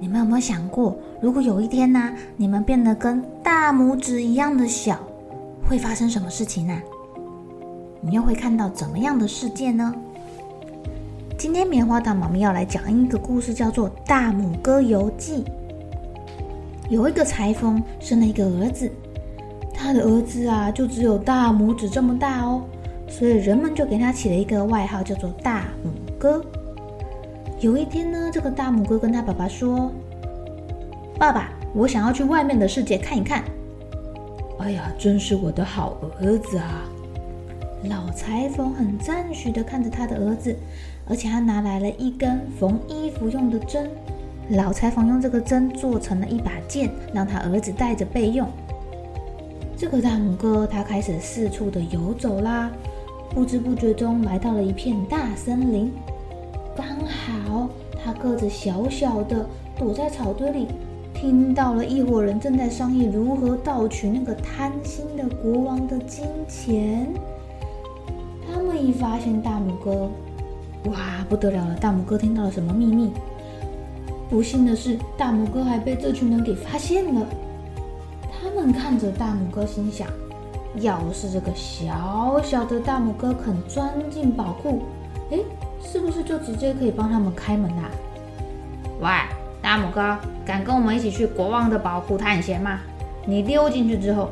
你们有没有想过，如果有一天呢、你们变得跟大拇指一样的小，会发生什么事情呢？你又会看到怎么样的世界呢？今天棉花糖妈咪要来讲一个故事，叫做《大拇哥游记》。有一个裁缝生了一个儿子，他的儿子啊，就只有大拇指这么大哦。所以人们就给他起了一个外号，叫做大拇哥。有一天呢，这个大拇哥跟他爸爸说：“爸爸，我想要去外面的世界看一看。”哎呀，真是我的好儿子啊！老裁缝很赞许的看着他的儿子，而且他拿来了一根缝衣服用的针。老裁缝用这个针做成了一把剑，让他儿子带着备用。这个大拇哥他开始四处的游走啦。不知不觉中来到了一片大森林，刚好他个子小小的，躲在草堆里，听到了一伙人正在商议如何盗取那个贪心的国王的金钱。他们一发现大拇哥，哇，不得了了！大拇哥听到了什么秘密？不幸的是，大拇哥还被这群人给发现了。他们看着大拇哥，心想。要是这个小小的大拇哥肯钻进宝库，诶，是不是就直接可以帮他们开门啊？喂，大拇哥，敢跟我们一起去国王的宝库探险吗？你溜进去之后，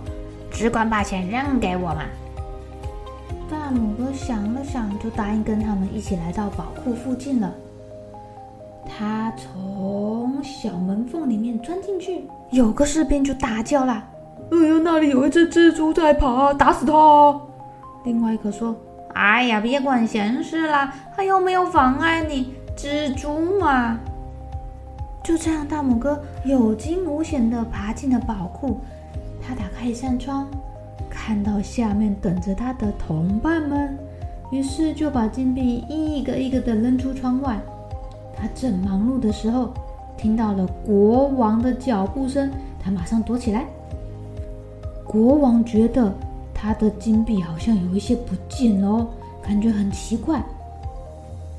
只管把钱扔给我嘛。大拇哥想了想，就答应跟他们一起来到宝库附近了。他从小门缝里面钻进去，有个士兵就大叫了。哎呦，那里有一只蜘蛛在爬，打死它！另外一个说：“哎呀，别管闲事啦，他又没有妨碍你，蜘蛛嘛。”就这样，大拇哥有惊无险地爬进了宝库。他打开一扇窗，看到下面等着他的同伴们，于是就把金币一个一个地扔出窗外。他正忙碌的时候，听到了国王的脚步声，他马上躲起来。国王觉得他的金币好像有一些不见哦，感觉很奇怪。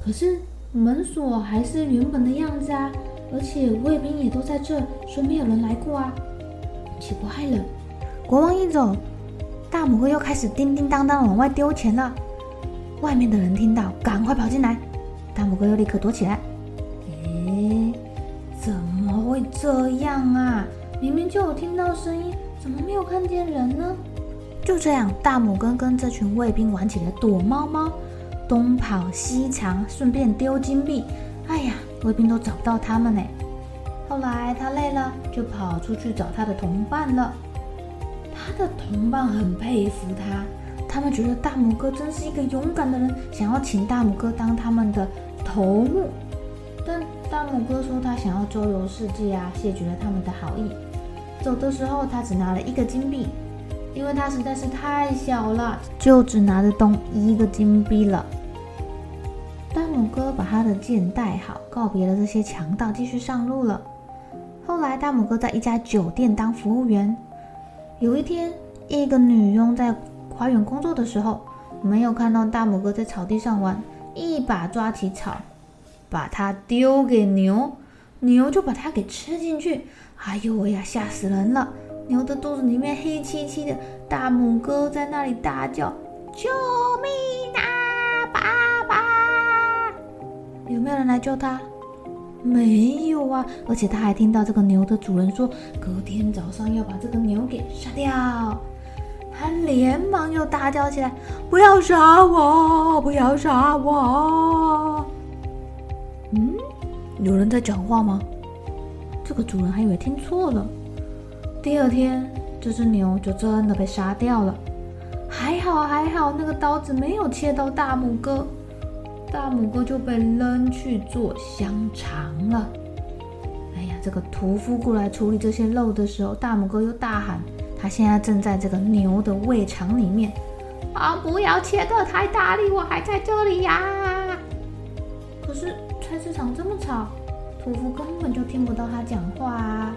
可是门锁还是原本的样子啊，而且卫兵也都在这，说没有人来过啊，奇怪了。国王一走，大拇哥又开始叮叮当当往外丢钱了。外面的人听到，赶快跑进来，大拇哥又立刻躲起来。诶，怎么会这样啊？明明就有听到声音。怎么没有看见人呢？就这样，大拇哥跟这群卫兵玩起了躲猫猫，东跑西藏，顺便丢金币。哎呀，卫兵都找不到他们呢。后来他累了，就跑出去找他的同伴了。他的同伴很佩服他，他们觉得大拇哥真是一个勇敢的人，想要请大拇哥当他们的头目。但大拇哥说他想要周游世界啊，谢绝了他们的好意。走的时候，他只拿了一个金币，因为他实在是太小了，就只拿得动一个金币了。大拇哥把他的剑带好，告别了这些强盗，继续上路了。后来，大拇哥在一家酒店当服务员。有一天，一个女佣在花园工作的时候，没有看到大拇哥在草地上玩，一把抓起草，把它丢给牛，牛就把它给吃进去。哎呦喂呀，吓死人了！牛的肚子里面黑漆漆的，大拇哥在那里大叫：“救命啊，爸爸！”有没有人来救他？没有啊，而且他还听到这个牛的主人说，隔天早上要把这个牛给杀掉。他连忙又大叫起来：“不要杀我！不要杀我！”嗯，有人在讲话吗？这个主人还以为听错了。第二天，这只牛就真的被杀掉了。还好还好，那个刀子没有切到大拇哥。大拇哥就被扔去做香肠了。哎呀，这个屠夫过来处理这些肉的时候，大拇哥又大喊：“他现在正在这个牛的胃肠里面啊！不要切得太大力，我还在这里呀！”可是菜市场这么吵，屠夫根本就听不到他讲话啊！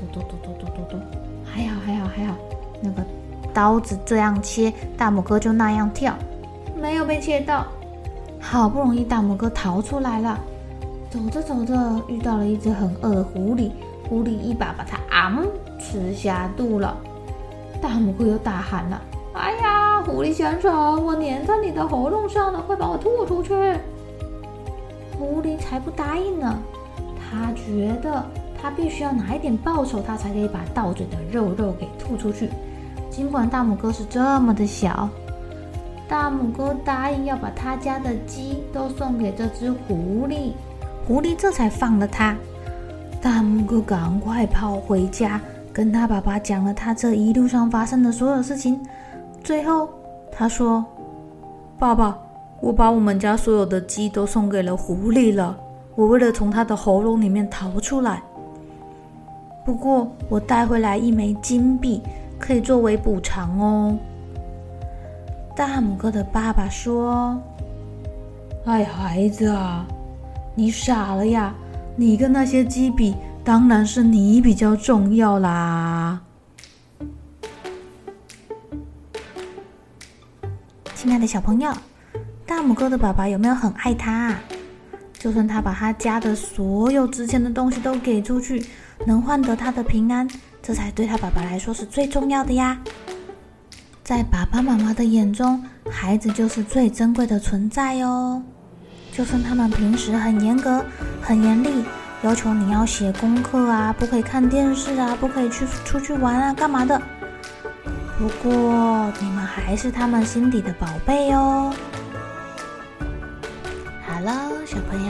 嘟嘟嘟嘟嘟嘟嘟，还好还好还好，那个刀子这样切，大拇哥就那样跳，没有被切到。好不容易，大拇哥逃出来了。走着走着，遇到了一只很饿的狐狸。狐狸一把把它啊吃下肚了。大拇哥又大喊了：“哎呀，狐狸先生，我粘在你的喉咙上了，快把我吐出去！”狐狸才不答应呢。他觉得他必须要拿一点报酬，他才可以把到嘴的肉肉给吐出去。尽管大拇哥是这么的小。大拇哥答应要把他家的鸡都送给这只狐狸，狐狸这才放了他。大拇哥赶快跑回家，跟他爸爸讲了他这一路上发生的所有事情。最后他说：“爸爸，我把我们家所有的鸡都送给了狐狸了。我为了从他的喉咙里面逃出来，不过我带回来一枚金币，可以作为补偿哦。”大拇哥的爸爸说：“哎，孩子啊，你傻了呀！你跟那些鸡比，当然是你比较重要啦。”亲爱的小朋友，大拇哥的爸爸有没有很爱他啊？就算他把他家的所有值钱的东西都给出去，能换得他的平安，这才对他爸爸来说是最重要的呀。在爸爸妈妈的眼中，孩子就是最珍贵的存在哟。就算他们平时很严格、很严厉，要求你要写功课啊，不可以看电视啊，不可以去出去玩啊，干嘛的？不过你们还是他们心底的宝贝哟。好了，小朋友